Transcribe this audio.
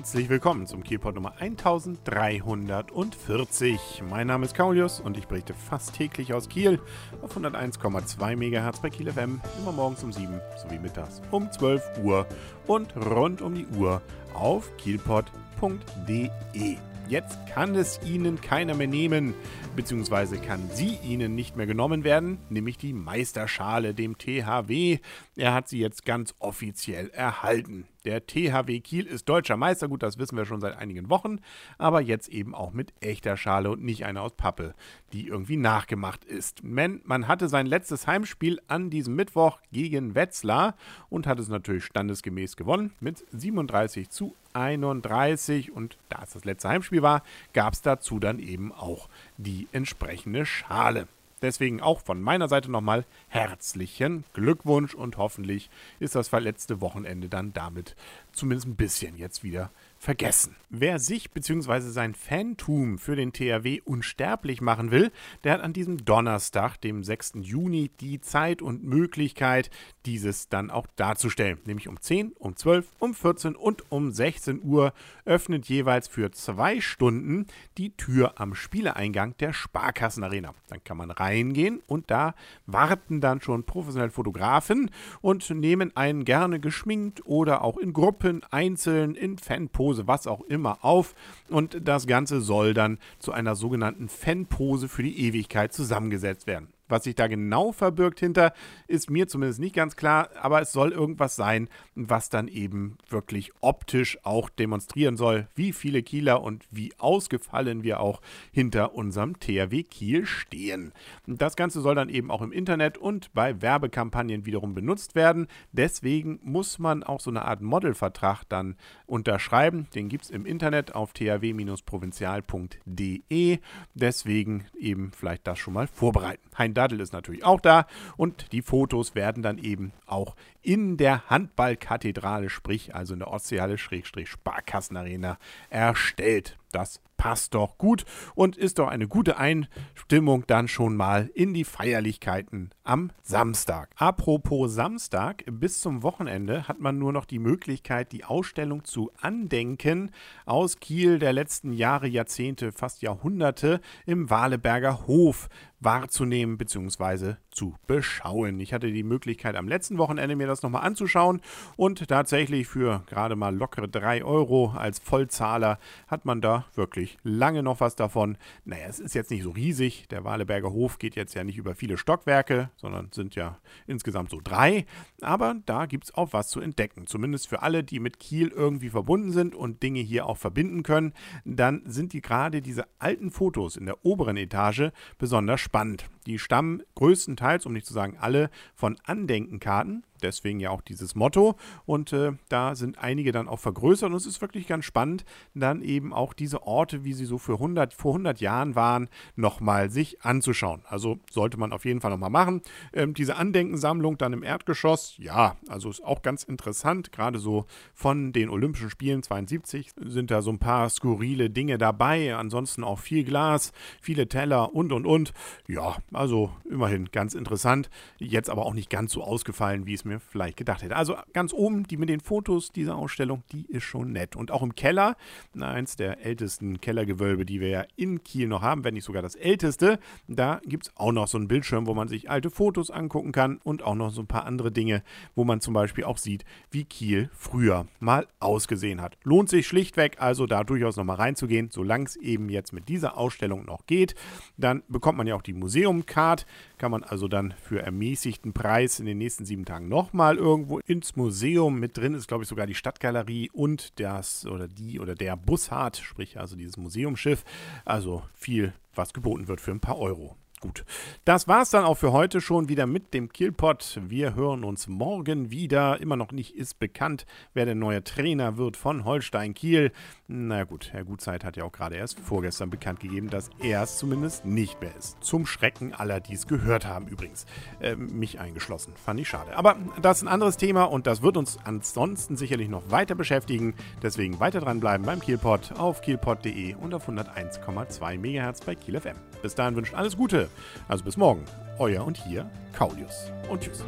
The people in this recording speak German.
Herzlich willkommen zum Kielpot Nummer 1340. Mein Name ist Kaulius und ich berichte fast täglich aus Kiel auf 101,2 MHz bei Kiel FM, immer morgens um 7 sowie mittags um 12 Uhr und rund um die Uhr auf kielpot.de. Jetzt kann es Ihnen keiner mehr nehmen, beziehungsweise kann sie Ihnen nicht mehr genommen werden, nämlich die Meisterschale, dem THW. Er hat sie jetzt ganz offiziell erhalten. Der THW Kiel ist deutscher Meister, gut, das wissen wir schon seit einigen Wochen, aber jetzt eben auch mit echter Schale und nicht einer aus Pappe, die irgendwie nachgemacht ist. Man, man hatte sein letztes Heimspiel an diesem Mittwoch gegen Wetzlar und hat es natürlich standesgemäß gewonnen mit 37 zu 31 und da es das letzte Heimspiel war, gab es dazu dann eben auch die entsprechende Schale. Deswegen auch von meiner Seite nochmal herzlichen Glückwunsch und hoffentlich ist das verletzte Wochenende dann damit zumindest ein bisschen jetzt wieder vergessen. Wer sich bzw. sein Fantum für den THW unsterblich machen will, der hat an diesem Donnerstag, dem 6. Juni, die Zeit und Möglichkeit, dieses dann auch darzustellen. Nämlich um 10, um 12, um 14 und um 16 Uhr öffnet jeweils für zwei Stunden die Tür am Spieleeingang der Sparkassenarena. Dann kann man reingehen und da warten dann schon professionelle Fotografen und nehmen einen gerne geschminkt oder auch in Gruppen, einzeln, in Fanposen Pose, was auch immer auf. Und das Ganze soll dann zu einer sogenannten Fanpose für die Ewigkeit zusammengesetzt werden. Was sich da genau verbirgt hinter, ist mir zumindest nicht ganz klar, aber es soll irgendwas sein, was dann eben wirklich optisch auch demonstrieren soll, wie viele Kieler und wie ausgefallen wir auch hinter unserem THW Kiel stehen. Das Ganze soll dann eben auch im Internet und bei Werbekampagnen wiederum benutzt werden. Deswegen muss man auch so eine Art Modelvertrag dann unterschreiben. Den gibt es im Internet auf thw-provinzial.de. Deswegen eben vielleicht das schon mal vorbereiten. Hein Daddel ist natürlich auch da und die Fotos werden dann eben auch in der Handballkathedrale, sprich also in der Ostseehalle, Schrägstrich Sparkassenarena erstellt. Das passt doch gut und ist doch eine gute Einstimmung dann schon mal in die Feierlichkeiten am Samstag. Apropos Samstag, bis zum Wochenende hat man nur noch die Möglichkeit, die Ausstellung zu andenken aus Kiel der letzten Jahre, Jahrzehnte, fast Jahrhunderte im Waleberger Hof wahrzunehmen bzw. zu beschauen. Ich hatte die Möglichkeit am letzten Wochenende mir das nochmal anzuschauen und tatsächlich für gerade mal lockere 3 Euro als Vollzahler hat man da wirklich lange noch was davon. Naja, es ist jetzt nicht so riesig. Der Waleberger Hof geht jetzt ja nicht über viele Stockwerke, sondern sind ja insgesamt so drei. Aber da gibt es auch was zu entdecken. Zumindest für alle, die mit Kiel irgendwie verbunden sind und Dinge hier auch verbinden können. Dann sind die gerade diese alten Fotos in der oberen Etage besonders spannend. Die stammen größtenteils, um nicht zu sagen alle, von Andenkenkarten Deswegen ja auch dieses Motto. Und äh, da sind einige dann auch vergrößert. Und es ist wirklich ganz spannend, dann eben auch diese Orte, wie sie so für 100, vor 100 Jahren waren, nochmal sich anzuschauen. Also sollte man auf jeden Fall nochmal machen. Ähm, diese Andenkensammlung dann im Erdgeschoss, ja, also ist auch ganz interessant. Gerade so von den Olympischen Spielen 72 sind da so ein paar skurrile Dinge dabei. Ansonsten auch viel Glas, viele Teller und und und. Ja, also immerhin ganz interessant. Jetzt aber auch nicht ganz so ausgefallen, wie es mir mir vielleicht gedacht hätte. Also ganz oben, die mit den Fotos dieser Ausstellung, die ist schon nett. Und auch im Keller, eins der ältesten Kellergewölbe, die wir ja in Kiel noch haben, wenn nicht sogar das älteste, da gibt es auch noch so einen Bildschirm, wo man sich alte Fotos angucken kann und auch noch so ein paar andere Dinge, wo man zum Beispiel auch sieht, wie Kiel früher mal ausgesehen hat. Lohnt sich schlichtweg also da durchaus nochmal reinzugehen, solange es eben jetzt mit dieser Ausstellung noch geht. Dann bekommt man ja auch die Museum-Card, kann man also dann für ermäßigten Preis in den nächsten sieben Tagen noch nochmal irgendwo ins Museum. Mit drin ist, glaube ich, sogar die Stadtgalerie und das oder die oder der Bussard, sprich also dieses Museumsschiff. Also viel, was geboten wird für ein paar Euro. Gut, das war es dann auch für heute schon wieder mit dem Killpot. Wir hören uns morgen wieder. Immer noch nicht ist bekannt, wer der neue Trainer wird von Holstein Kiel. Na gut, Herr Gutzeit hat ja auch gerade erst vorgestern bekannt gegeben, dass er es zumindest nicht mehr ist. Zum Schrecken aller, die es gehört haben übrigens. Äh, mich eingeschlossen. Fand ich schade. Aber das ist ein anderes Thema und das wird uns ansonsten sicherlich noch weiter beschäftigen. Deswegen weiter dranbleiben beim Kielpot auf kielpot.de und auf 101,2 MHz bei Kiel FM. Bis dahin wünscht alles Gute. Also bis morgen. Euer und hier Kaulius. Und tschüss.